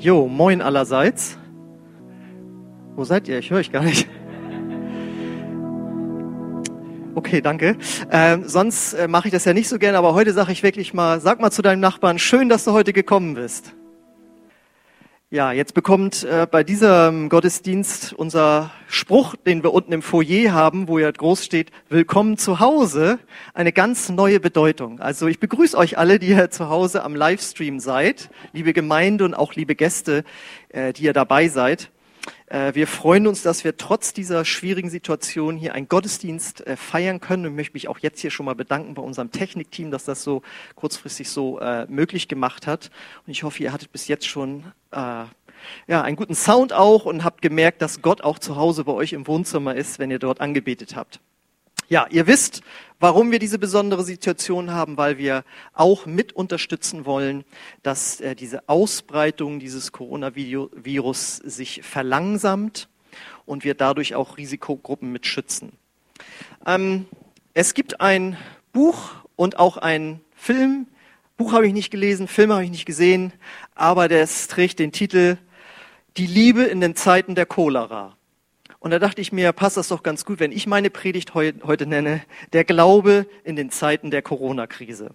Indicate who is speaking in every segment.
Speaker 1: Jo, moin allerseits. Wo seid ihr? Ich höre euch gar nicht. Okay, danke. Ähm, sonst äh, mache ich das ja nicht so gerne, aber heute sage ich wirklich mal, sag mal zu deinem Nachbarn, schön, dass du heute gekommen bist. Ja, jetzt bekommt äh, bei diesem Gottesdienst unser Spruch, den wir unten im Foyer haben, wo ja groß steht, Willkommen zu Hause, eine ganz neue Bedeutung. Also ich begrüße euch alle, die ihr zu Hause am Livestream seid, liebe Gemeinde und auch liebe Gäste, äh, die ihr dabei seid. Äh, wir freuen uns, dass wir trotz dieser schwierigen Situation hier einen Gottesdienst äh, feiern können und möchte mich auch jetzt hier schon mal bedanken bei unserem Technikteam, dass das so kurzfristig so äh, möglich gemacht hat. Und ich hoffe, ihr hattet bis jetzt schon ja, einen guten Sound auch und habt gemerkt, dass Gott auch zu Hause bei euch im Wohnzimmer ist, wenn ihr dort angebetet habt. Ja, ihr wisst, warum wir diese besondere Situation haben, weil wir auch mit unterstützen wollen, dass äh, diese Ausbreitung dieses Coronavirus sich verlangsamt und wir dadurch auch Risikogruppen mit schützen. Ähm, es gibt ein Buch und auch ein Film. Buch habe ich nicht gelesen, Film habe ich nicht gesehen, aber das trägt den Titel Die Liebe in den Zeiten der Cholera. Und da dachte ich mir, passt das doch ganz gut, wenn ich meine Predigt heu heute nenne, der Glaube in den Zeiten der Corona-Krise.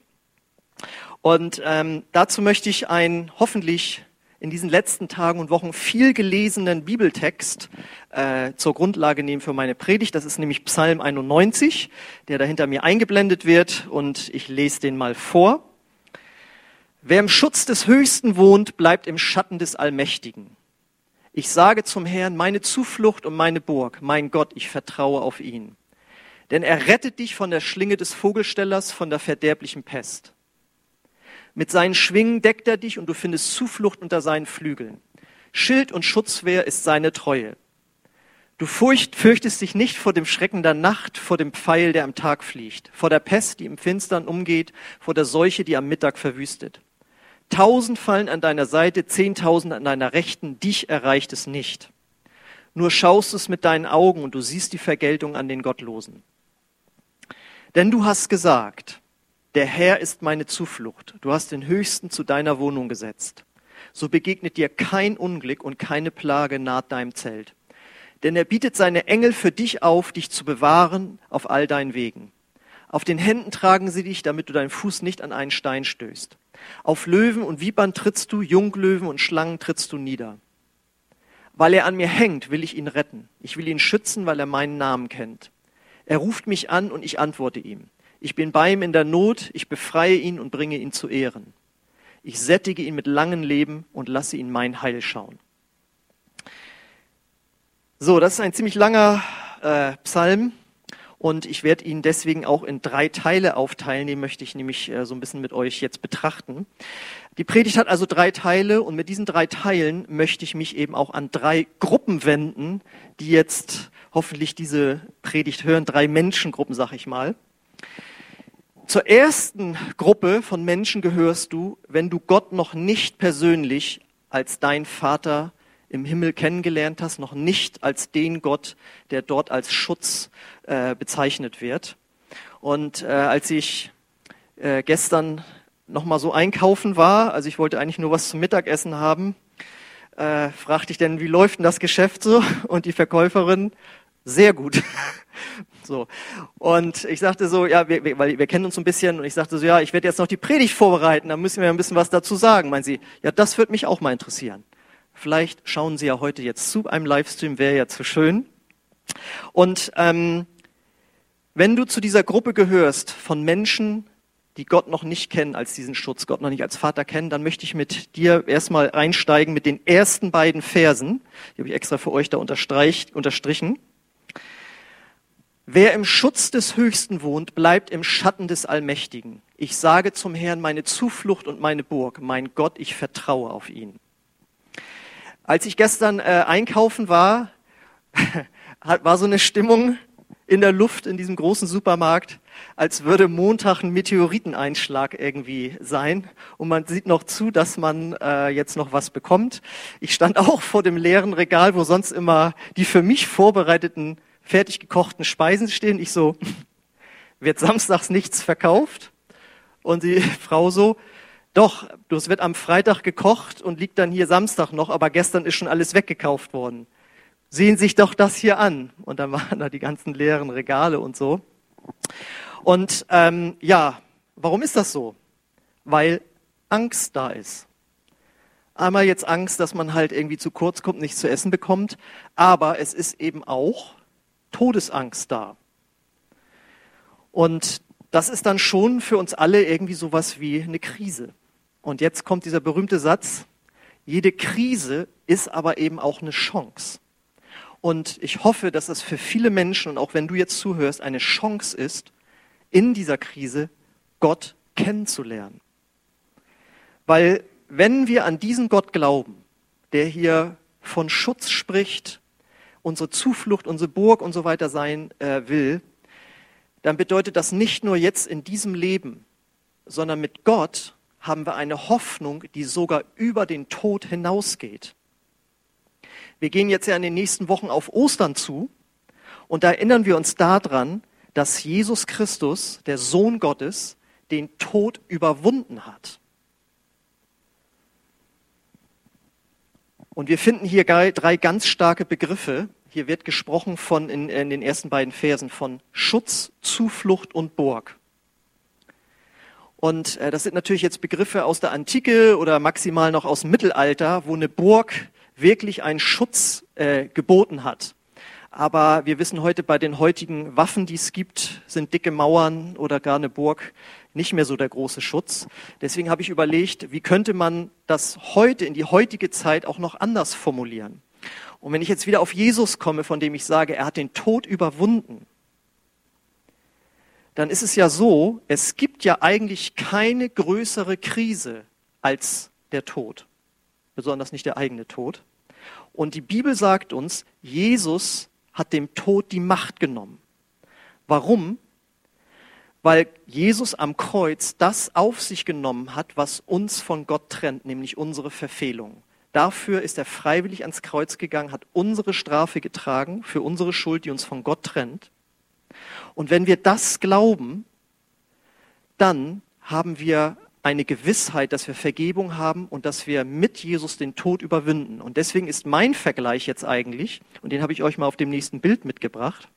Speaker 1: Und ähm, dazu möchte ich einen hoffentlich in diesen letzten Tagen und Wochen viel gelesenen Bibeltext äh, zur Grundlage nehmen für meine Predigt. Das ist nämlich Psalm 91, der dahinter mir eingeblendet wird und ich lese den mal vor. Wer im Schutz des Höchsten wohnt, bleibt im Schatten des Allmächtigen. Ich sage zum Herrn, meine Zuflucht und meine Burg, mein Gott, ich vertraue auf ihn. Denn er rettet dich von der Schlinge des Vogelstellers, von der verderblichen Pest. Mit seinen Schwingen deckt er dich und du findest Zuflucht unter seinen Flügeln. Schild und Schutzwehr ist seine Treue. Du furcht, fürchtest dich nicht vor dem Schrecken der Nacht, vor dem Pfeil, der am Tag fliegt, vor der Pest, die im Finstern umgeht, vor der Seuche, die am Mittag verwüstet. Tausend fallen an deiner Seite, zehntausend an deiner Rechten, dich erreicht es nicht. Nur schaust es mit deinen Augen und du siehst die Vergeltung an den Gottlosen. Denn du hast gesagt, der Herr ist meine Zuflucht. Du hast den Höchsten zu deiner Wohnung gesetzt. So begegnet dir kein Unglück und keine Plage naht deinem Zelt. Denn er bietet seine Engel für dich auf, dich zu bewahren auf all deinen Wegen. Auf den Händen tragen sie dich, damit du deinen Fuß nicht an einen Stein stößt. Auf Löwen und Vipern trittst du, Junglöwen und Schlangen trittst du nieder. Weil er an mir hängt, will ich ihn retten. Ich will ihn schützen, weil er meinen Namen kennt. Er ruft mich an und ich antworte ihm. Ich bin bei ihm in der Not, ich befreie ihn und bringe ihn zu Ehren. Ich sättige ihn mit langem Leben und lasse ihn mein Heil schauen. So, das ist ein ziemlich langer äh, Psalm. Und ich werde ihn deswegen auch in drei Teile aufteilen, die möchte ich nämlich äh, so ein bisschen mit euch jetzt betrachten. Die Predigt hat also drei Teile und mit diesen drei Teilen möchte ich mich eben auch an drei Gruppen wenden, die jetzt hoffentlich diese Predigt hören, drei Menschengruppen, sag ich mal. Zur ersten Gruppe von Menschen gehörst du, wenn du Gott noch nicht persönlich als dein Vater im Himmel kennengelernt hast, noch nicht als den Gott, der dort als Schutz äh, bezeichnet wird. Und äh, als ich äh, gestern noch mal so einkaufen war, also ich wollte eigentlich nur was zum Mittagessen haben, äh, fragte ich denn, wie läuft denn das Geschäft so? Und die Verkäuferin, sehr gut. so. Und ich sagte so, ja, wir, wir, weil wir kennen uns ein bisschen, und ich sagte so, ja, ich werde jetzt noch die Predigt vorbereiten, da müssen wir ein bisschen was dazu sagen. Meinen Sie, ja, das würde mich auch mal interessieren. Vielleicht schauen Sie ja heute jetzt zu einem Livestream, wäre ja zu schön. Und ähm, wenn du zu dieser Gruppe gehörst von Menschen, die Gott noch nicht kennen als diesen Schutz, Gott noch nicht als Vater kennen, dann möchte ich mit dir erstmal einsteigen mit den ersten beiden Versen. Die habe ich extra für euch da unterstrichen. Wer im Schutz des Höchsten wohnt, bleibt im Schatten des Allmächtigen. Ich sage zum Herrn meine Zuflucht und meine Burg, mein Gott, ich vertraue auf ihn. Als ich gestern äh, einkaufen war, war so eine Stimmung in der Luft in diesem großen Supermarkt, als würde Montag ein Meteoriteneinschlag irgendwie sein. Und man sieht noch zu, dass man äh, jetzt noch was bekommt. Ich stand auch vor dem leeren Regal, wo sonst immer die für mich vorbereiteten, fertig gekochten Speisen stehen. Ich so, wird samstags nichts verkauft? Und die Frau so, Doch, das wird am Freitag gekocht und liegt dann hier Samstag noch, aber gestern ist schon alles weggekauft worden. Sehen sich doch das hier an. Und dann waren da die ganzen leeren Regale und so. Und ähm, ja, warum ist das so? Weil Angst da ist. Einmal jetzt Angst, dass man halt irgendwie zu kurz kommt, nichts zu essen bekommt, aber es ist eben auch Todesangst da. Und das ist dann schon für uns alle irgendwie sowas wie eine Krise. Und jetzt kommt dieser berühmte Satz, jede Krise ist aber eben auch eine Chance. Und ich hoffe, dass es für viele Menschen, und auch wenn du jetzt zuhörst, eine Chance ist, in dieser Krise Gott kennenzulernen. Weil wenn wir an diesen Gott glauben, der hier von Schutz spricht, unsere Zuflucht, unsere Burg und so weiter sein äh, will, dann bedeutet das nicht nur jetzt in diesem Leben, sondern mit Gott haben wir eine Hoffnung, die sogar über den Tod hinausgeht. Wir gehen jetzt ja in den nächsten Wochen auf Ostern zu und da erinnern wir uns daran, dass Jesus Christus, der Sohn Gottes, den Tod überwunden hat. Und wir finden hier drei ganz starke Begriffe. Hier wird gesprochen von in, in den ersten beiden Versen von Schutz, Zuflucht und Burg. Und äh, das sind natürlich jetzt Begriffe aus der Antike oder maximal noch aus dem Mittelalter, wo eine Burg wirklich einen Schutz äh, geboten hat. Aber wir wissen heute, bei den heutigen Waffen, die es gibt, sind dicke Mauern oder gar eine Burg nicht mehr so der große Schutz. Deswegen habe ich überlegt, wie könnte man das heute in die heutige Zeit auch noch anders formulieren. Und wenn ich jetzt wieder auf Jesus komme, von dem ich sage, er hat den Tod überwunden, dann ist es ja so, es gibt ja eigentlich keine größere Krise als der Tod, besonders nicht der eigene Tod. Und die Bibel sagt uns, Jesus hat dem Tod die Macht genommen. Warum? weil Jesus am Kreuz das auf sich genommen hat, was uns von Gott trennt, nämlich unsere Verfehlung. Dafür ist er freiwillig ans Kreuz gegangen, hat unsere Strafe getragen für unsere Schuld, die uns von Gott trennt. Und wenn wir das glauben, dann haben wir eine Gewissheit, dass wir Vergebung haben und dass wir mit Jesus den Tod überwinden. Und deswegen ist mein Vergleich jetzt eigentlich, und den habe ich euch mal auf dem nächsten Bild mitgebracht,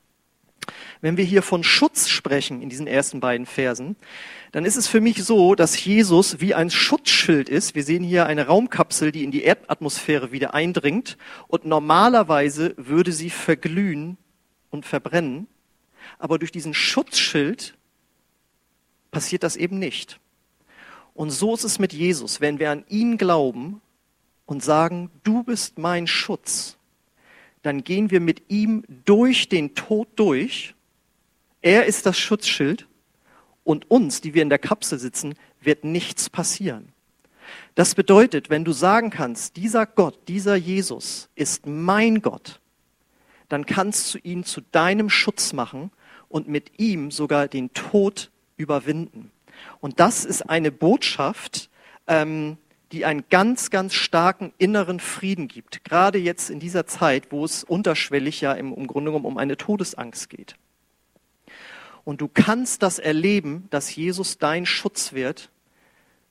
Speaker 1: wenn wir hier von Schutz sprechen in diesen ersten beiden Versen, dann ist es für mich so, dass Jesus wie ein Schutzschild ist. Wir sehen hier eine Raumkapsel, die in die Erdatmosphäre wieder eindringt und normalerweise würde sie verglühen und verbrennen. Aber durch diesen Schutzschild passiert das eben nicht. Und so ist es mit Jesus. Wenn wir an ihn glauben und sagen, du bist mein Schutz, dann gehen wir mit ihm durch den Tod durch. Er ist das Schutzschild und uns, die wir in der Kapsel sitzen, wird nichts passieren. Das bedeutet, wenn du sagen kannst, dieser Gott, dieser Jesus ist mein Gott, dann kannst du ihn zu deinem Schutz machen und mit ihm sogar den Tod überwinden. Und das ist eine Botschaft, ähm, die einen ganz, ganz starken inneren Frieden gibt. Gerade jetzt in dieser Zeit, wo es unterschwellig ja im, im Grunde genommen um eine Todesangst geht. Und du kannst das erleben, dass Jesus dein Schutz wird,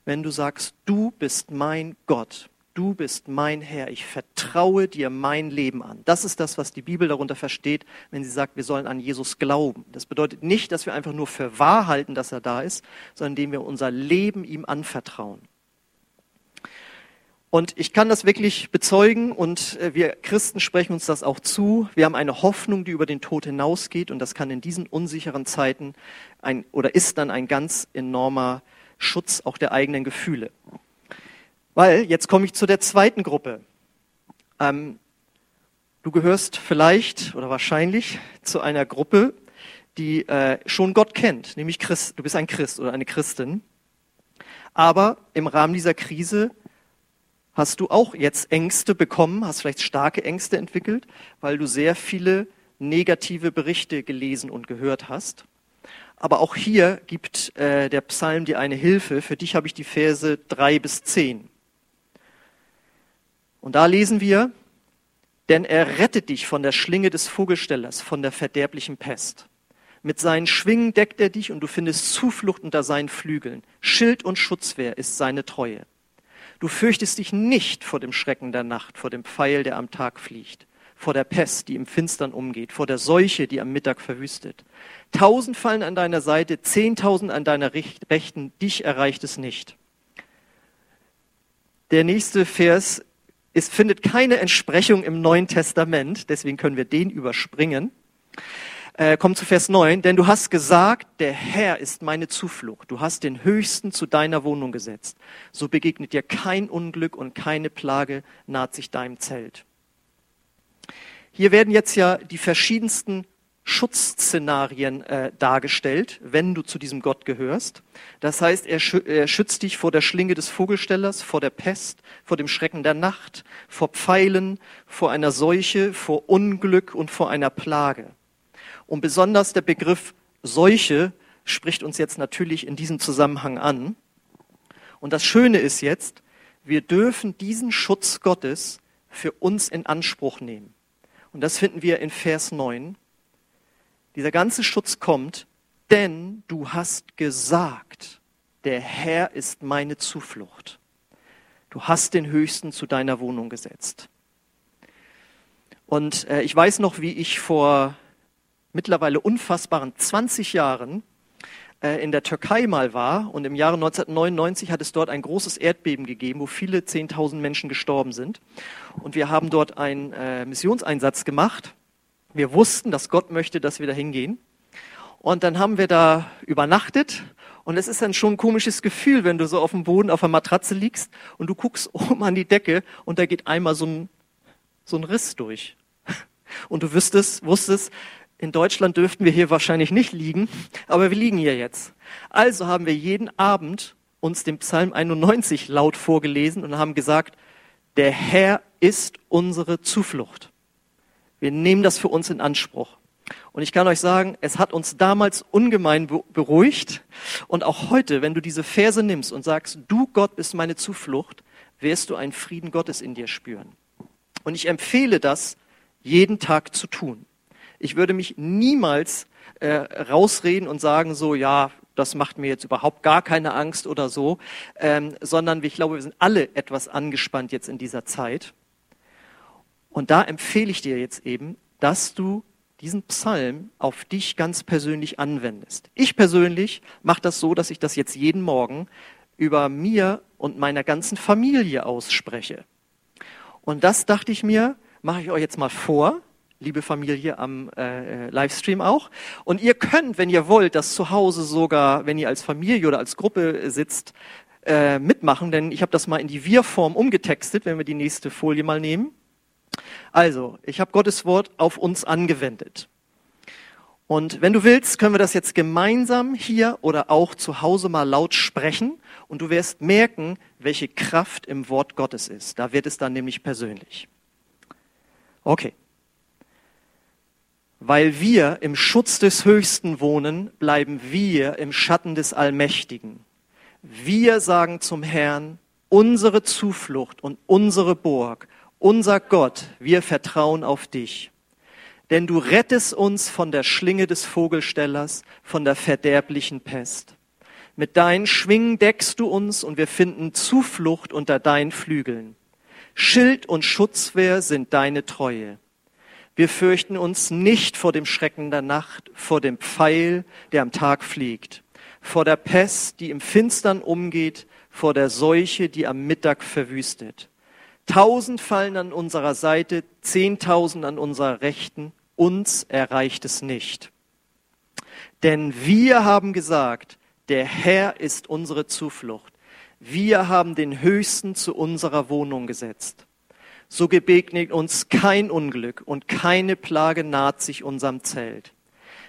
Speaker 1: wenn du sagst, du bist mein Gott, du bist mein Herr, ich vertraue dir mein Leben an. Das ist das, was die Bibel darunter versteht, wenn sie sagt, wir sollen an Jesus glauben. Das bedeutet nicht, dass wir einfach nur für wahr halten, dass er da ist, sondern indem wir unser Leben ihm anvertrauen. Und ich kann das wirklich bezeugen und äh, wir Christen sprechen uns das auch zu. Wir haben eine Hoffnung, die über den Tod hinausgeht und das kann in diesen unsicheren Zeiten ein, oder ist dann ein ganz enormer Schutz auch der eigenen Gefühle. Weil, jetzt komme ich zu der zweiten Gruppe. Ähm, du gehörst vielleicht oder wahrscheinlich zu einer Gruppe, die äh, schon Gott kennt, nämlich Christ. Du bist ein Christ oder eine Christin. Aber im Rahmen dieser Krise Hast du auch jetzt Ängste bekommen, hast vielleicht starke Ängste entwickelt, weil du sehr viele negative Berichte gelesen und gehört hast? Aber auch hier gibt äh, der Psalm dir eine Hilfe. Für dich habe ich die Verse drei bis zehn. Und da lesen wir, denn er rettet dich von der Schlinge des Vogelstellers, von der verderblichen Pest. Mit seinen Schwingen deckt er dich und du findest Zuflucht unter seinen Flügeln. Schild und Schutzwehr ist seine Treue. Du fürchtest dich nicht vor dem Schrecken der Nacht, vor dem Pfeil, der am Tag fliegt, vor der Pest, die im Finstern umgeht, vor der Seuche, die am Mittag verwüstet. Tausend fallen an deiner Seite, zehntausend an deiner Rechten, dich erreicht es nicht. Der nächste Vers es findet keine Entsprechung im Neuen Testament, deswegen können wir den überspringen. Äh, kommt zu Vers 9, denn du hast gesagt, der Herr ist meine Zuflucht. Du hast den Höchsten zu deiner Wohnung gesetzt. So begegnet dir kein Unglück und keine Plage naht sich deinem Zelt. Hier werden jetzt ja die verschiedensten Schutzszenarien äh, dargestellt, wenn du zu diesem Gott gehörst. Das heißt, er, schü er, schützt dich vor der Schlinge des Vogelstellers, vor der Pest, vor dem Schrecken der Nacht, vor Pfeilen, vor einer Seuche, vor Unglück und vor einer Plage. Und besonders der Begriff Seuche spricht uns jetzt natürlich in diesem Zusammenhang an. Und das Schöne ist jetzt, wir dürfen diesen Schutz Gottes für uns in Anspruch nehmen. Und das finden wir in Vers 9. Dieser ganze Schutz kommt, denn du hast gesagt, der Herr ist meine Zuflucht. Du hast den Höchsten zu deiner Wohnung gesetzt. Und äh, ich weiß noch, wie ich vor mittlerweile unfassbaren 20 Jahren äh, in der Türkei mal war und im Jahre 1999 hat es dort ein großes Erdbeben gegeben, wo viele 10.000 Menschen gestorben sind. Und wir haben dort einen äh, Missionseinsatz gemacht wir wussten, dass Gott möchte, dass wir da hingehen. Und dann haben wir da übernachtet. Und es ist dann schon ein komisches Gefühl, wenn du so auf dem Boden auf der Matratze liegst und du guckst oben an die Decke und da geht einmal so ein, so ein Riss durch. Und du wüsstest, wusstest, in Deutschland dürften wir hier wahrscheinlich nicht liegen, aber wir liegen hier jetzt. Also haben wir jeden Abend uns den Psalm 91 laut vorgelesen und haben gesagt, der Herr ist unsere Zuflucht. Wir nehmen das für uns in Anspruch. Und ich kann euch sagen, es hat uns damals ungemein beruhigt. Und auch heute, wenn du diese Verse nimmst und sagst, du Gott bist meine Zuflucht, wirst du einen Frieden Gottes in dir spüren. Und ich empfehle das, jeden Tag zu tun. Ich würde mich niemals äh, rausreden und sagen, so, ja, das macht mir jetzt überhaupt gar keine Angst oder so, ähm, sondern ich glaube, wir sind alle etwas angespannt jetzt in dieser Zeit. Und da empfehle ich dir jetzt eben, dass du diesen Psalm auf dich ganz persönlich anwendest. Ich persönlich mache das so, dass ich das jetzt jeden Morgen über mir und meiner ganzen Familie ausspreche. Und das dachte ich mir, mache ich euch jetzt mal vor, liebe Familie am äh, Livestream auch. Und ihr könnt, wenn ihr wollt, das zu Hause sogar, wenn ihr als Familie oder als Gruppe sitzt, äh, mitmachen, denn ich habe das mal in die Wir-Form umgetextet, wenn wir die nächste Folie mal nehmen. Also, ich habe Gottes Wort auf uns angewendet. Und wenn du willst, können wir das jetzt gemeinsam hier oder auch zu Hause mal laut sprechen und du wirst merken, welche Kraft im Wort Gottes ist. Da wird es dann nämlich persönlich. Okay. Weil wir im Schutz des Höchsten wohnen, bleiben wir im Schatten des Allmächtigen. Wir sagen zum Herrn, unsere Zuflucht und unsere Burg unser Gott, wir vertrauen auf dich. Denn du rettest uns von der Schlinge des Vogelstellers, von der verderblichen Pest. Mit deinen Schwingen deckst du uns und wir finden Zuflucht unter deinen Flügeln. Schild und Schutzwehr sind deine Treue. Wir fürchten uns nicht vor dem Schrecken der Nacht, vor dem Pfeil, der am Tag fliegt, vor der Pest, die im Finstern umgeht, vor der Seuche, die am Mittag verwüstet. Tausend fallen an unserer Seite, zehntausend an unserer Rechten, uns erreicht es nicht. Denn wir haben gesagt, der Herr ist unsere Zuflucht. Wir haben den Höchsten zu unserer Wohnung gesetzt. So gebegnet uns kein Unglück und keine Plage naht sich unserem Zelt.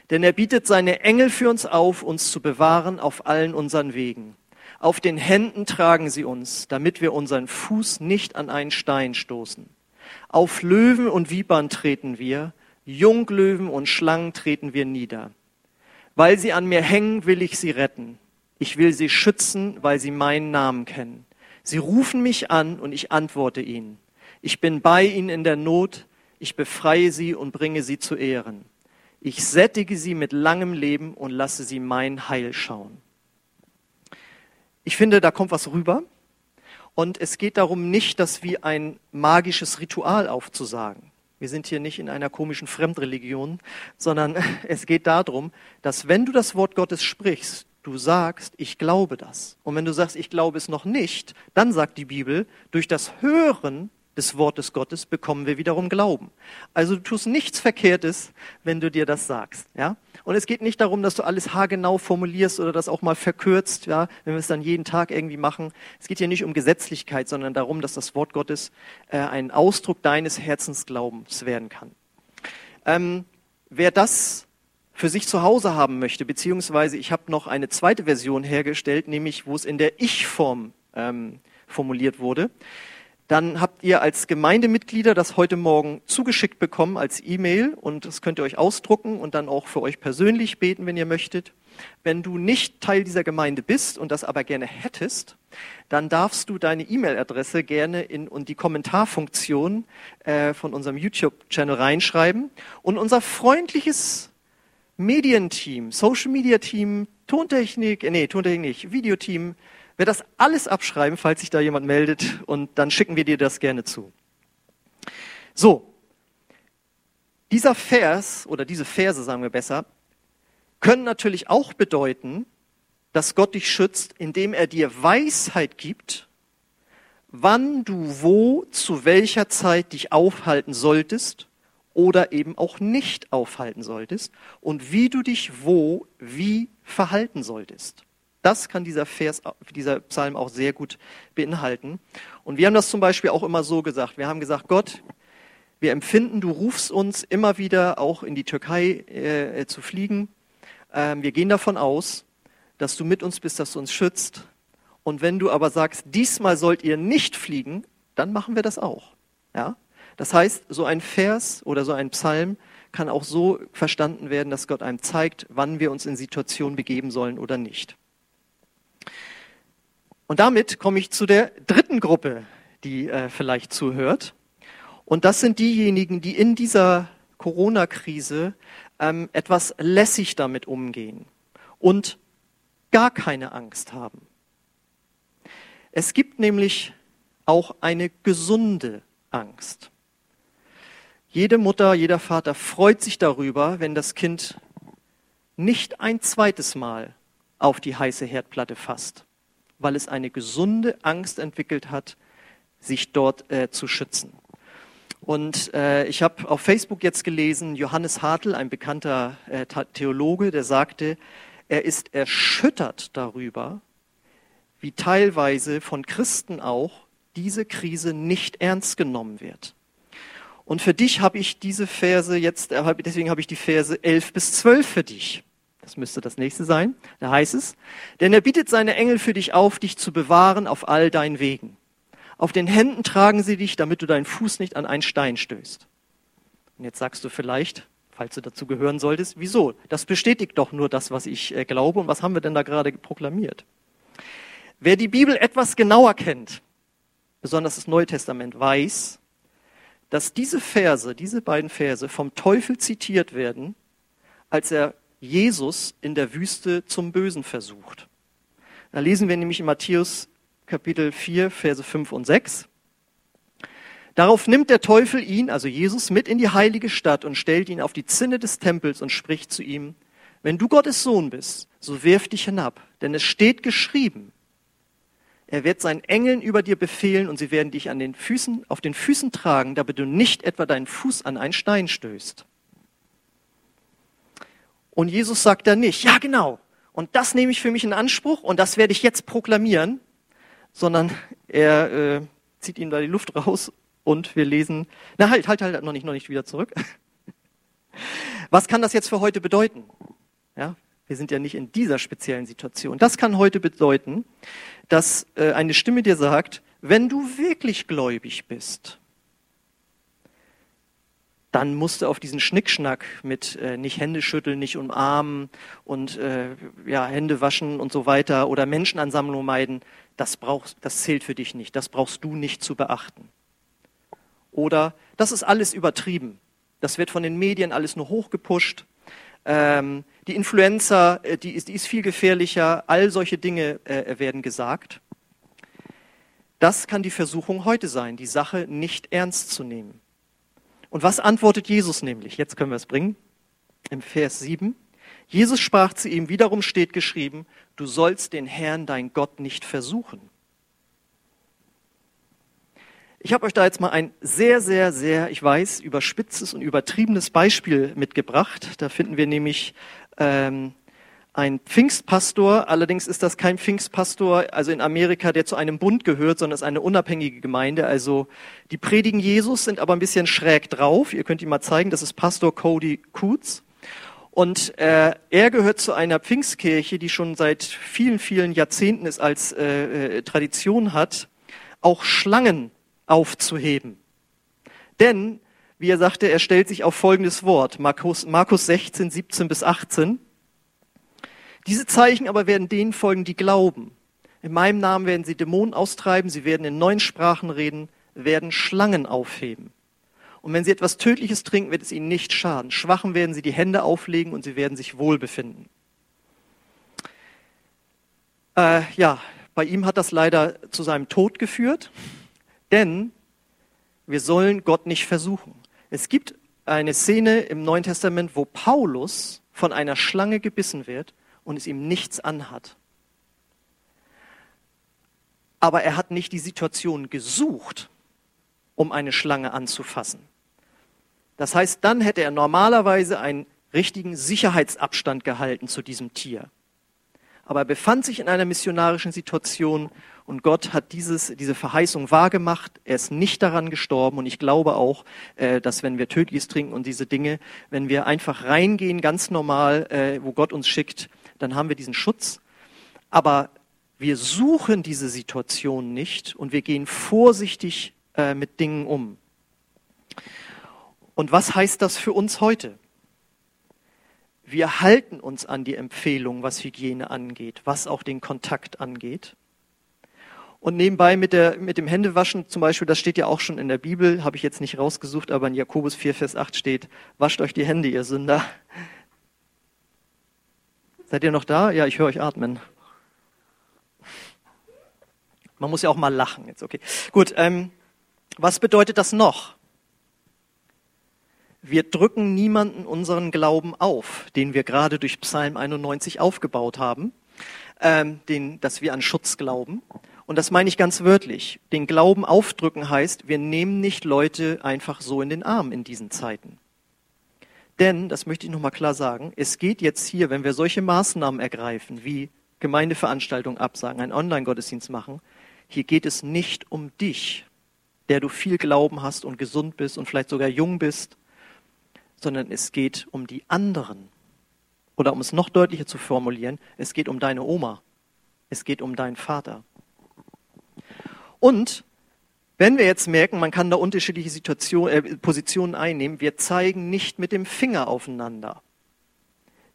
Speaker 1: Denn er bietet seine Engel für uns auf, uns zu bewahren auf allen unseren Wegen. Auf den Händen tragen sie uns, damit wir unseren Fuß nicht an einen Stein stoßen. Auf Löwen und Vipern treten wir, Junglöwen und Schlangen treten wir nieder. Weil sie an mir hängen, will ich sie retten. Ich will sie schützen, weil sie meinen Namen kennen. Sie rufen mich an und ich antworte ihnen. Ich bin bei ihnen in der Not, ich befreie sie und bringe sie zu Ehren. Ich sättige sie mit langem Leben und lasse sie mein Heil schauen. Ich finde, da kommt was rüber. Und es geht darum nicht, dass wir ein magisches Ritual aufzusagen. Wir sind hier nicht in einer komischen Fremdreligion, sondern es geht darum, dass wenn du das Wort Gottes sprichst, du sagst, ich glaube das. Und wenn du sagst, ich glaube es noch nicht, dann sagt die Bibel, durch das Hören des Wortes Gottes bekommen wir wiederum Glauben. Also du tust nichts Verkehrtes, wenn du dir das sagst, ja. Und es geht nicht darum, dass du alles haargenau formulierst oder das auch mal verkürzt, ja, wenn wir es dann jeden Tag irgendwie machen. Es geht hier nicht um Gesetzlichkeit, sondern darum, dass das Wort Gottes äh, ein Ausdruck deines Herzensglaubens werden kann. Ähm, wer das für sich zu Hause haben möchte, beziehungsweise ich habe noch eine zweite Version hergestellt, nämlich wo es in der Ich-Form ähm, formuliert wurde dann habt ihr als Gemeindemitglieder das heute Morgen zugeschickt bekommen als E-Mail und das könnt ihr euch ausdrucken und dann auch für euch persönlich beten, wenn ihr möchtet. Wenn du nicht Teil dieser Gemeinde bist und das aber gerne hättest, dann darfst du deine E-Mail-Adresse gerne in und die Kommentarfunktion äh, von unserem YouTube-Channel reinschreiben und unser freundliches Medienteam, Social Media Team, Tontechnik, äh, nee, Tontechnik nicht, Videoteam, werde das alles abschreiben, falls sich da jemand meldet, und dann schicken wir dir das gerne zu. So, dieser Vers oder diese Verse, sagen wir besser, können natürlich auch bedeuten, dass Gott dich schützt, indem er dir Weisheit gibt, wann du wo, zu welcher Zeit dich aufhalten solltest oder eben auch nicht aufhalten solltest und wie du dich wo, wie verhalten solltest. Das kann dieser Vers, dieser Psalm auch sehr gut beinhalten. Und wir haben das zum Beispiel auch immer so gesagt. Wir haben gesagt, Gott, wir empfinden, du rufst uns immer wieder auch in die Türkei äh, zu fliegen. Ähm, wir gehen davon aus, dass du mit uns bist, dass du uns schützt. Und wenn du aber sagst, diesmal sollt ihr nicht fliegen, dann machen wir das auch. Ja? Das heißt, so ein Vers oder so ein Psalm kann auch so verstanden werden, dass Gott einem zeigt, wann wir uns in Situationen begeben sollen oder nicht. Und damit komme ich zu der dritten Gruppe, die äh, vielleicht zuhört. Und das sind diejenigen, die in dieser Corona-Krise ähm, etwas lässig damit umgehen und gar keine Angst haben. Es gibt nämlich auch eine gesunde Angst. Jede Mutter, jeder Vater freut sich darüber, wenn das Kind nicht ein zweites Mal auf die heiße Herdplatte fasst weil es eine gesunde Angst entwickelt hat, sich dort äh, zu schützen. Und äh, ich habe auf Facebook jetzt gelesen, Johannes Hartl, ein bekannter äh, Theologe, der sagte, er ist erschüttert darüber, wie teilweise von Christen auch diese Krise nicht ernst genommen wird. Und für dich habe ich diese Verse jetzt, äh, deswegen habe ich die Verse 11 bis 12 für dich. Das müsste das nächste sein. Da heißt es, denn er bietet seine Engel für dich auf, dich zu bewahren auf all deinen Wegen. Auf den Händen tragen sie dich, damit du deinen Fuß nicht an einen Stein stößt. Und jetzt sagst du vielleicht, falls du dazu gehören solltest, wieso? Das bestätigt doch nur das, was ich äh, glaube. Und was haben wir denn da gerade proklamiert? Wer die Bibel etwas genauer kennt, besonders das Neue Testament, weiß, dass diese Verse, diese beiden Verse vom Teufel zitiert werden, als er Jesus in der Wüste zum Bösen versucht. Da lesen wir nämlich in Matthäus Kapitel 4, Verse 5 und 6. Darauf nimmt der Teufel ihn, also Jesus, mit in die heilige Stadt und stellt ihn auf die Zinne des Tempels und spricht zu ihm, wenn du Gottes Sohn bist, so wirf dich hinab, denn es steht geschrieben, er wird seinen Engeln über dir befehlen und sie werden dich an den Füßen, auf den Füßen tragen, damit du nicht etwa deinen Fuß an einen Stein stößt. Und Jesus sagt dann nicht, ja genau, und das nehme ich für mich in Anspruch und das werde ich jetzt proklamieren, sondern er äh, zieht ihm da die Luft raus und wir lesen, na halt, halt, halt, noch nicht, noch nicht wieder zurück. Was kann das jetzt für heute bedeuten? Ja, wir sind ja nicht in dieser speziellen Situation. Das kann heute bedeuten, dass äh, eine Stimme dir sagt, wenn du wirklich gläubig bist, dann musst du auf diesen Schnickschnack mit äh, nicht Hände schütteln, nicht umarmen und äh, ja, Hände waschen und so weiter oder Menschenansammlung meiden, das, brauchst, das zählt für dich nicht, das brauchst du nicht zu beachten. Oder das ist alles übertrieben, das wird von den Medien alles nur hochgepusht, ähm, die Influenza, äh, die, ist, die ist viel gefährlicher, all solche Dinge äh, werden gesagt. Das kann die Versuchung heute sein, die Sache nicht ernst zu nehmen. Und was antwortet Jesus nämlich? Jetzt können wir es bringen. Im Vers 7. Jesus sprach zu ihm, wiederum steht geschrieben, du sollst den Herrn, dein Gott, nicht versuchen. Ich habe euch da jetzt mal ein sehr, sehr, sehr, ich weiß, überspitztes und übertriebenes Beispiel mitgebracht. Da finden wir nämlich ähm, ein Pfingstpastor, allerdings ist das kein Pfingstpastor, also in Amerika, der zu einem Bund gehört, sondern es ist eine unabhängige Gemeinde. Also die predigen Jesus, sind aber ein bisschen schräg drauf. Ihr könnt ihn mal zeigen, das ist Pastor Cody Kutz. Und äh, er gehört zu einer Pfingstkirche, die schon seit vielen, vielen Jahrzehnten es als äh, äh Tradition hat, auch Schlangen aufzuheben. Denn, wie er sagte, er stellt sich auf folgendes Wort, Markus, Markus 16, 17 bis 18. Diese Zeichen aber werden denen folgen, die glauben. In meinem Namen werden sie Dämonen austreiben, sie werden in neuen Sprachen reden, werden Schlangen aufheben. Und wenn sie etwas Tödliches trinken, wird es ihnen nicht schaden. Schwachen werden sie die Hände auflegen und sie werden sich wohl befinden. Äh, ja, bei ihm hat das leider zu seinem Tod geführt, denn wir sollen Gott nicht versuchen. Es gibt eine Szene im Neuen Testament, wo Paulus von einer Schlange gebissen wird und es ihm nichts anhat. Aber er hat nicht die Situation gesucht, um eine Schlange anzufassen. Das heißt, dann hätte er normalerweise einen richtigen Sicherheitsabstand gehalten zu diesem Tier. Aber er befand sich in einer missionarischen Situation und Gott hat dieses, diese Verheißung wahrgemacht. Er ist nicht daran gestorben und ich glaube auch, äh, dass wenn wir Tödliches trinken und diese Dinge, wenn wir einfach reingehen, ganz normal, äh, wo Gott uns schickt, dann haben wir diesen Schutz. Aber wir suchen diese Situation nicht und wir gehen vorsichtig äh, mit Dingen um. Und was heißt das für uns heute? Wir halten uns an die Empfehlung, was Hygiene angeht, was auch den Kontakt angeht. Und nebenbei mit, der, mit dem Händewaschen zum Beispiel, das steht ja auch schon in der Bibel, habe ich jetzt nicht rausgesucht, aber in Jakobus 4, Vers 8 steht, wascht euch die Hände, ihr Sünder. Seid ihr noch da? Ja, ich höre euch atmen. Man muss ja auch mal lachen jetzt, okay. Gut, ähm, was bedeutet das noch? Wir drücken niemanden unseren Glauben auf, den wir gerade durch Psalm 91 aufgebaut haben, ähm, den, dass wir an Schutz glauben. Und das meine ich ganz wörtlich. Den Glauben aufdrücken heißt, wir nehmen nicht Leute einfach so in den Arm in diesen Zeiten. Denn, das möchte ich nochmal klar sagen, es geht jetzt hier, wenn wir solche Maßnahmen ergreifen, wie Gemeindeveranstaltungen absagen, einen Online-Gottesdienst machen, hier geht es nicht um dich, der du viel Glauben hast und gesund bist und vielleicht sogar jung bist, sondern es geht um die anderen. Oder um es noch deutlicher zu formulieren, es geht um deine Oma, es geht um deinen Vater. Und wenn wir jetzt merken, man kann da unterschiedliche Situation, äh, Positionen einnehmen, wir zeigen nicht mit dem Finger aufeinander.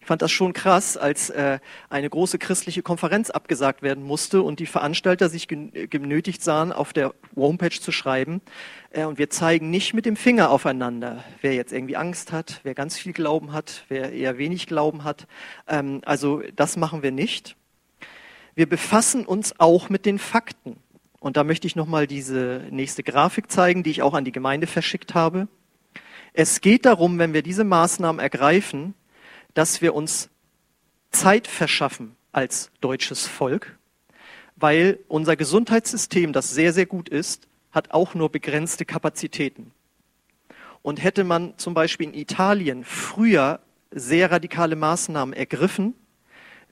Speaker 1: Ich fand das schon krass, als äh, eine große christliche Konferenz abgesagt werden musste und die Veranstalter sich genötigt sahen, auf der Homepage zu schreiben. Äh, und wir zeigen nicht mit dem Finger aufeinander, wer jetzt irgendwie Angst hat, wer ganz viel Glauben hat, wer eher wenig Glauben hat. Ähm, also das machen wir nicht. Wir befassen uns auch mit den Fakten. Und da möchte ich nochmal diese nächste Grafik zeigen, die ich auch an die Gemeinde verschickt habe. Es geht darum, wenn wir diese Maßnahmen ergreifen, dass wir uns Zeit verschaffen als deutsches Volk, weil unser Gesundheitssystem, das sehr, sehr gut ist, hat auch nur begrenzte Kapazitäten. Und hätte man zum Beispiel in Italien früher sehr radikale Maßnahmen ergriffen,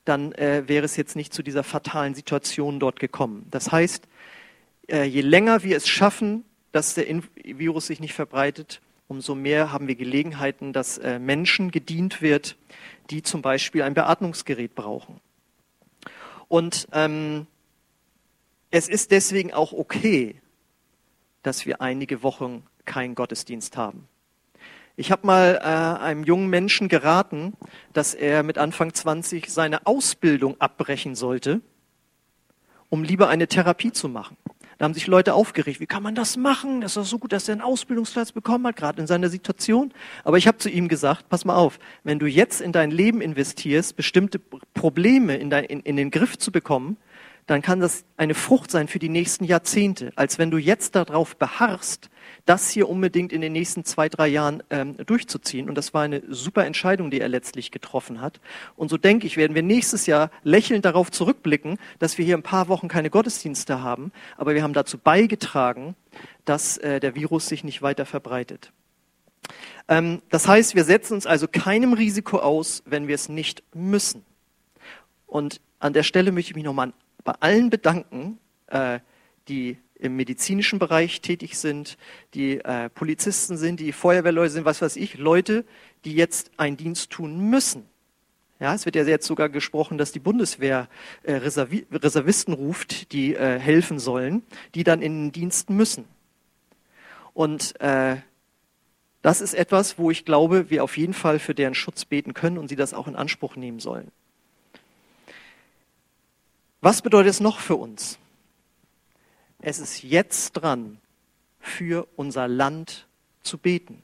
Speaker 1: dann äh, wäre es jetzt nicht zu dieser fatalen Situation dort gekommen. Das heißt, je länger wir es schaffen, dass der Virus sich nicht verbreitet, umso mehr haben wir Gelegenheiten, dass äh, Menschen gedient wird, die zum Beispiel ein Beatmungsgerät brauchen. Und ähm, es ist deswegen auch okay, dass wir einige Wochen keinen Gottesdienst haben. Ich habe mal äh, einem jungen Menschen geraten, dass er mit Anfang 20 seine Ausbildung abbrechen sollte, um lieber eine Therapie zu machen. Da haben sich Leute aufgeregt, wie kann man das machen? Das ist doch so gut, dass er einen Ausbildungsplatz bekommen hat, gerade in seiner Situation. Aber ich habe zu ihm gesagt, pass mal auf, wenn du jetzt in dein Leben investierst, bestimmte Probleme in, dein, in, in den Griff zu bekommen, dann kann das eine Frucht sein für die nächsten Jahrzehnte, als wenn du jetzt darauf beharrst, das hier unbedingt in den nächsten zwei, drei Jahren ähm, durchzuziehen. Und das war eine super Entscheidung, die er letztlich getroffen hat. Und so denke ich, werden wir nächstes Jahr lächelnd darauf zurückblicken, dass wir hier ein paar Wochen keine Gottesdienste haben, aber wir haben dazu beigetragen, dass äh, der Virus sich nicht weiter verbreitet. Ähm, das heißt, wir setzen uns also keinem Risiko aus, wenn wir es nicht müssen. Und an der Stelle möchte ich mich nochmal bei allen bedanken, äh, die im medizinischen Bereich tätig sind, die äh, Polizisten sind, die Feuerwehrleute sind, was weiß ich, Leute, die jetzt einen Dienst tun müssen. Ja, es wird ja jetzt sogar gesprochen, dass die Bundeswehr äh, Reservi Reservisten ruft, die äh, helfen sollen, die dann in den Dienst müssen. Und äh, das ist etwas, wo ich glaube, wir auf jeden Fall für deren Schutz beten können und sie das auch in Anspruch nehmen sollen. Was bedeutet es noch für uns? Es ist jetzt dran, für unser Land zu beten.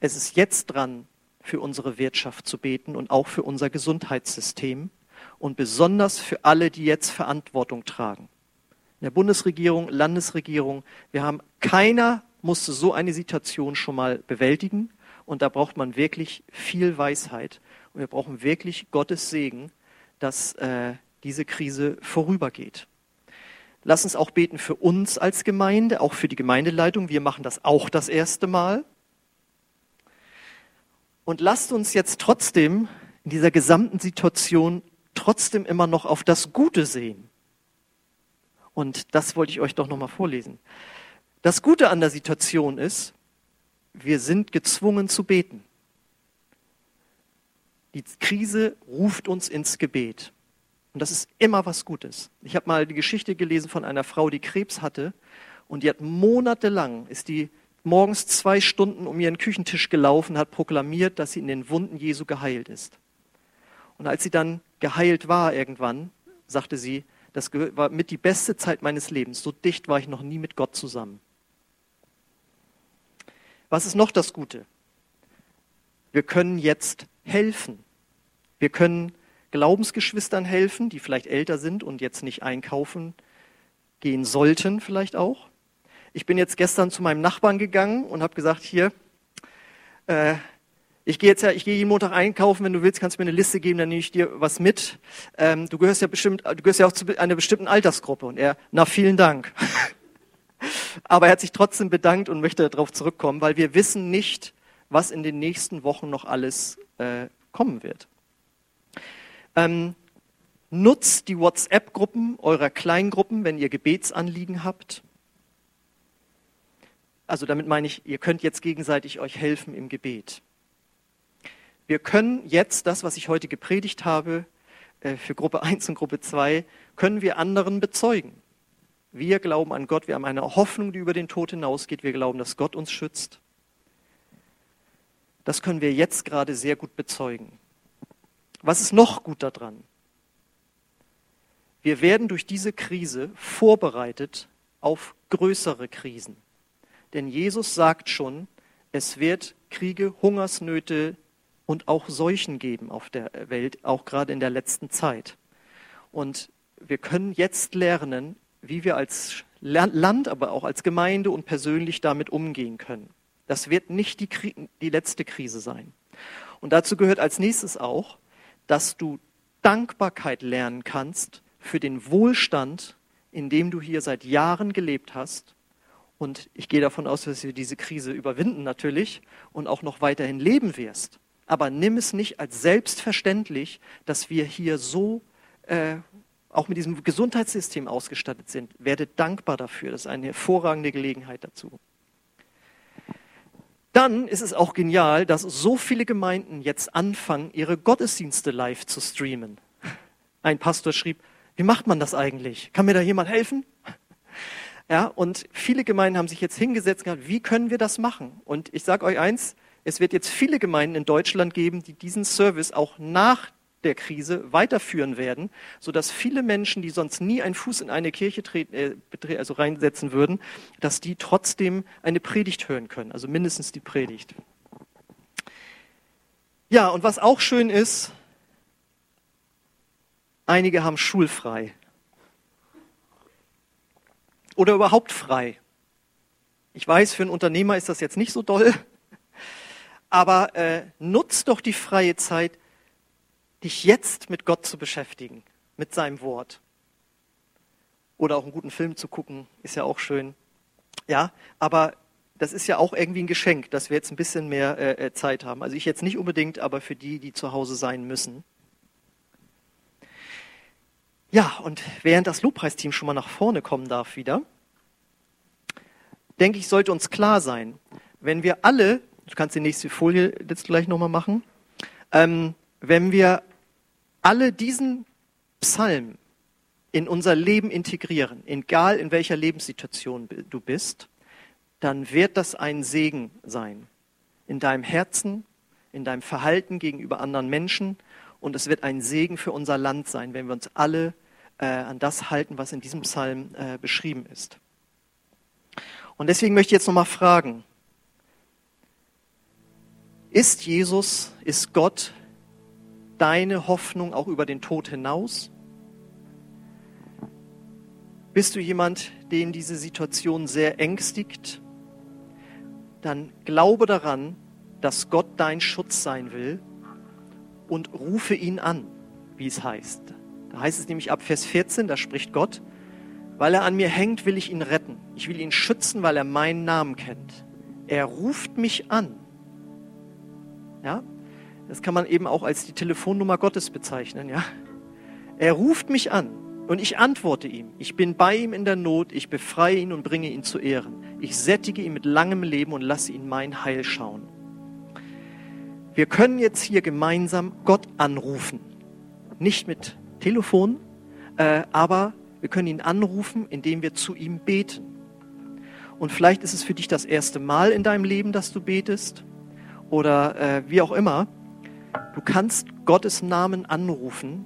Speaker 1: Es ist jetzt dran, für unsere Wirtschaft zu beten und auch für unser Gesundheitssystem und besonders für alle, die jetzt Verantwortung tragen. In der Bundesregierung, Landesregierung, wir haben keiner musste so eine Situation schon mal bewältigen und da braucht man wirklich viel Weisheit und wir brauchen wirklich Gottes Segen, dass äh, diese Krise vorübergeht. Lass uns auch beten für uns als Gemeinde, auch für die Gemeindeleitung. Wir machen das auch das erste Mal. Und lasst uns jetzt trotzdem in dieser gesamten Situation trotzdem immer noch auf das Gute sehen. Und das wollte ich euch doch nochmal vorlesen. Das Gute an der Situation ist, wir sind gezwungen zu beten. Die Krise ruft uns ins Gebet. Und das ist immer was Gutes. Ich habe mal die Geschichte gelesen von einer Frau, die Krebs hatte und die hat monatelang, ist die morgens zwei Stunden um ihren Küchentisch gelaufen, hat proklamiert, dass sie in den Wunden Jesu geheilt ist. Und als sie dann geheilt war irgendwann, sagte sie, das war mit die beste Zeit meines Lebens. So dicht war ich noch nie mit Gott zusammen. Was ist noch das Gute? Wir können jetzt helfen. Wir können Glaubensgeschwistern helfen, die vielleicht älter sind und jetzt nicht einkaufen gehen sollten, vielleicht auch. Ich bin jetzt gestern zu meinem Nachbarn gegangen und habe gesagt, hier, äh, ich gehe jetzt ja, ich gehe jeden Montag einkaufen, wenn du willst, kannst du mir eine Liste geben, dann nehme ich dir was mit. Ähm, du gehörst ja bestimmt, du gehörst ja auch zu einer bestimmten Altersgruppe. Und er, na vielen Dank. Aber er hat sich trotzdem bedankt und möchte darauf zurückkommen, weil wir wissen nicht, was in den nächsten Wochen noch alles äh, kommen wird. Ähm, nutzt die WhatsApp-Gruppen eurer Kleingruppen, wenn ihr Gebetsanliegen habt. Also damit meine ich, ihr könnt jetzt gegenseitig euch helfen im Gebet. Wir können jetzt das, was ich heute gepredigt habe, äh, für Gruppe 1 und Gruppe 2, können wir anderen bezeugen. Wir glauben an Gott, wir haben eine Hoffnung, die über den Tod hinausgeht. Wir glauben, dass Gott uns schützt. Das können wir jetzt gerade sehr gut bezeugen. Was ist noch gut daran? Wir werden durch diese Krise vorbereitet auf größere Krisen. Denn Jesus sagt schon, es wird Kriege, Hungersnöte und auch Seuchen geben auf der Welt, auch gerade in der letzten Zeit. Und wir können jetzt lernen, wie wir als Land, aber auch als Gemeinde und persönlich damit umgehen können. Das wird nicht die, die letzte Krise sein. Und dazu gehört als nächstes auch, dass du Dankbarkeit lernen kannst für den Wohlstand, in dem du hier seit Jahren gelebt hast. Und ich gehe davon aus, dass du diese Krise überwinden natürlich und auch noch weiterhin leben wirst. Aber nimm es nicht als selbstverständlich, dass wir hier so äh, auch mit diesem Gesundheitssystem ausgestattet sind. Werde dankbar dafür. Das ist eine hervorragende Gelegenheit dazu. Dann ist es auch genial, dass so viele Gemeinden jetzt anfangen, ihre Gottesdienste live zu streamen. Ein Pastor schrieb, wie macht man das eigentlich? Kann mir da jemand helfen? Ja, und viele Gemeinden haben sich jetzt hingesetzt und gesagt, wie können wir das machen? Und ich sage euch eins, es wird jetzt viele Gemeinden in Deutschland geben, die diesen Service auch nach der Krise weiterführen werden, sodass viele Menschen, die sonst nie einen Fuß in eine Kirche treten, äh, also reinsetzen würden, dass die trotzdem eine Predigt hören können, also mindestens die Predigt. Ja, und was auch schön ist, einige haben schulfrei oder überhaupt frei. Ich weiß, für einen Unternehmer ist das jetzt nicht so doll, aber äh, nutzt doch die freie Zeit, dich jetzt mit Gott zu beschäftigen, mit seinem Wort. Oder auch einen guten Film zu gucken, ist ja auch schön. Ja, aber das ist ja auch irgendwie ein Geschenk, dass wir jetzt ein bisschen mehr äh, äh, Zeit haben. Also ich jetzt nicht unbedingt, aber für die, die zu Hause sein müssen. Ja, und während das Lobpreisteam schon mal nach vorne kommen darf wieder, denke ich, sollte uns klar sein, wenn wir alle, du kannst die nächste Folie jetzt gleich nochmal machen, ähm, wenn wir alle diesen Psalm in unser Leben integrieren, egal in welcher Lebenssituation du bist, dann wird das ein Segen sein. In deinem Herzen, in deinem Verhalten gegenüber anderen Menschen. Und es wird ein Segen für unser Land sein, wenn wir uns alle äh, an das halten, was in diesem Psalm äh, beschrieben ist. Und deswegen möchte ich jetzt nochmal fragen, ist Jesus, ist Gott deine Hoffnung auch über den Tod hinaus? Bist du jemand, den diese Situation sehr ängstigt? Dann glaube daran, dass Gott dein Schutz sein will und rufe ihn an, wie es heißt. Da heißt es nämlich ab Vers 14, da spricht Gott, weil er an mir hängt, will ich ihn retten. Ich will ihn schützen, weil er meinen Namen kennt. Er ruft mich an. Ja? Das kann man eben auch als die Telefonnummer Gottes bezeichnen, ja? Er ruft mich an und ich antworte ihm. Ich bin bei ihm in der Not, ich befreie ihn und bringe ihn zu Ehren. Ich sättige ihn mit langem Leben und lasse ihn mein Heil schauen. Wir können jetzt hier gemeinsam Gott anrufen. Nicht mit Telefon, äh, aber wir können ihn anrufen, indem wir zu ihm beten. Und vielleicht ist es für dich das erste Mal in deinem Leben, dass du betest oder äh, wie auch immer. Du kannst Gottes Namen anrufen,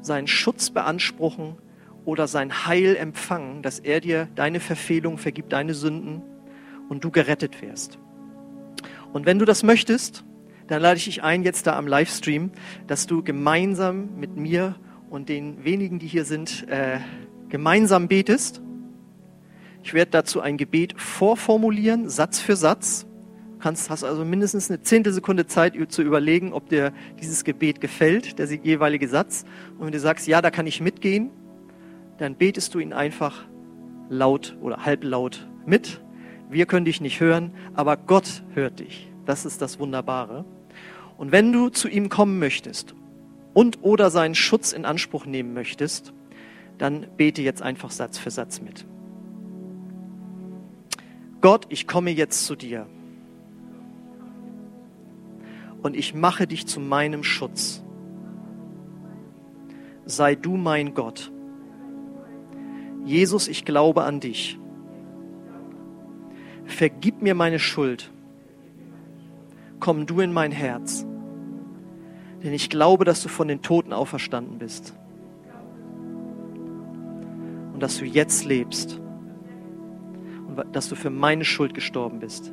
Speaker 1: seinen Schutz beanspruchen oder sein Heil empfangen, dass er dir deine Verfehlung vergibt, deine Sünden und du gerettet wirst. Und wenn du das möchtest, dann lade ich dich ein, jetzt da am Livestream, dass du gemeinsam mit mir und den wenigen, die hier sind, äh, gemeinsam betest. Ich werde dazu ein Gebet vorformulieren, Satz für Satz kannst, hast also mindestens eine Zehntelsekunde Zeit zu überlegen, ob dir dieses Gebet gefällt, der jeweilige Satz. Und wenn du sagst, ja, da kann ich mitgehen, dann betest du ihn einfach laut oder halblaut mit. Wir können dich nicht hören, aber Gott hört dich. Das ist das Wunderbare. Und wenn du zu ihm kommen möchtest und oder seinen Schutz in Anspruch nehmen möchtest, dann bete jetzt einfach Satz für Satz mit. Gott, ich komme jetzt zu dir und ich mache dich zu meinem Schutz. Sei du mein Gott. Jesus, ich glaube an dich. Vergib mir meine Schuld. Komm du in mein Herz. Denn ich glaube, dass du von den Toten auferstanden bist. Und dass du jetzt lebst. Und dass du für meine Schuld gestorben bist.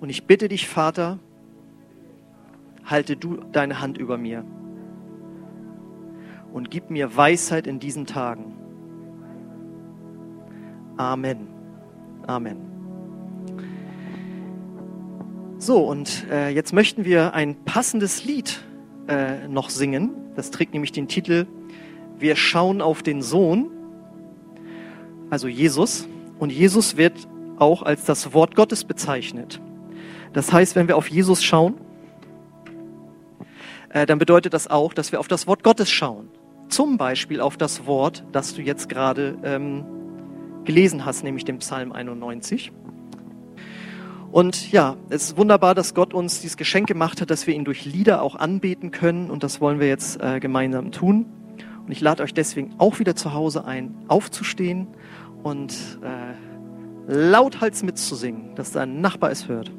Speaker 1: Und ich bitte dich, Vater, halte du deine Hand über mir und gib mir Weisheit in diesen Tagen. Amen. Amen. So, und äh, jetzt möchten wir ein passendes Lied äh, noch singen. Das trägt nämlich den Titel Wir schauen auf den Sohn, also Jesus. Und Jesus wird auch als das Wort Gottes bezeichnet. Das heißt, wenn wir auf Jesus schauen, äh, dann bedeutet das auch, dass wir auf das Wort Gottes schauen. Zum Beispiel auf das Wort, das du jetzt gerade ähm, gelesen hast, nämlich den Psalm 91. Und ja, es ist wunderbar, dass Gott uns dieses Geschenk gemacht hat, dass wir ihn durch Lieder auch anbeten können. Und das wollen wir jetzt äh, gemeinsam tun. Und ich lade euch deswegen auch wieder zu Hause ein, aufzustehen und äh, lauthals mitzusingen, dass dein Nachbar es hört.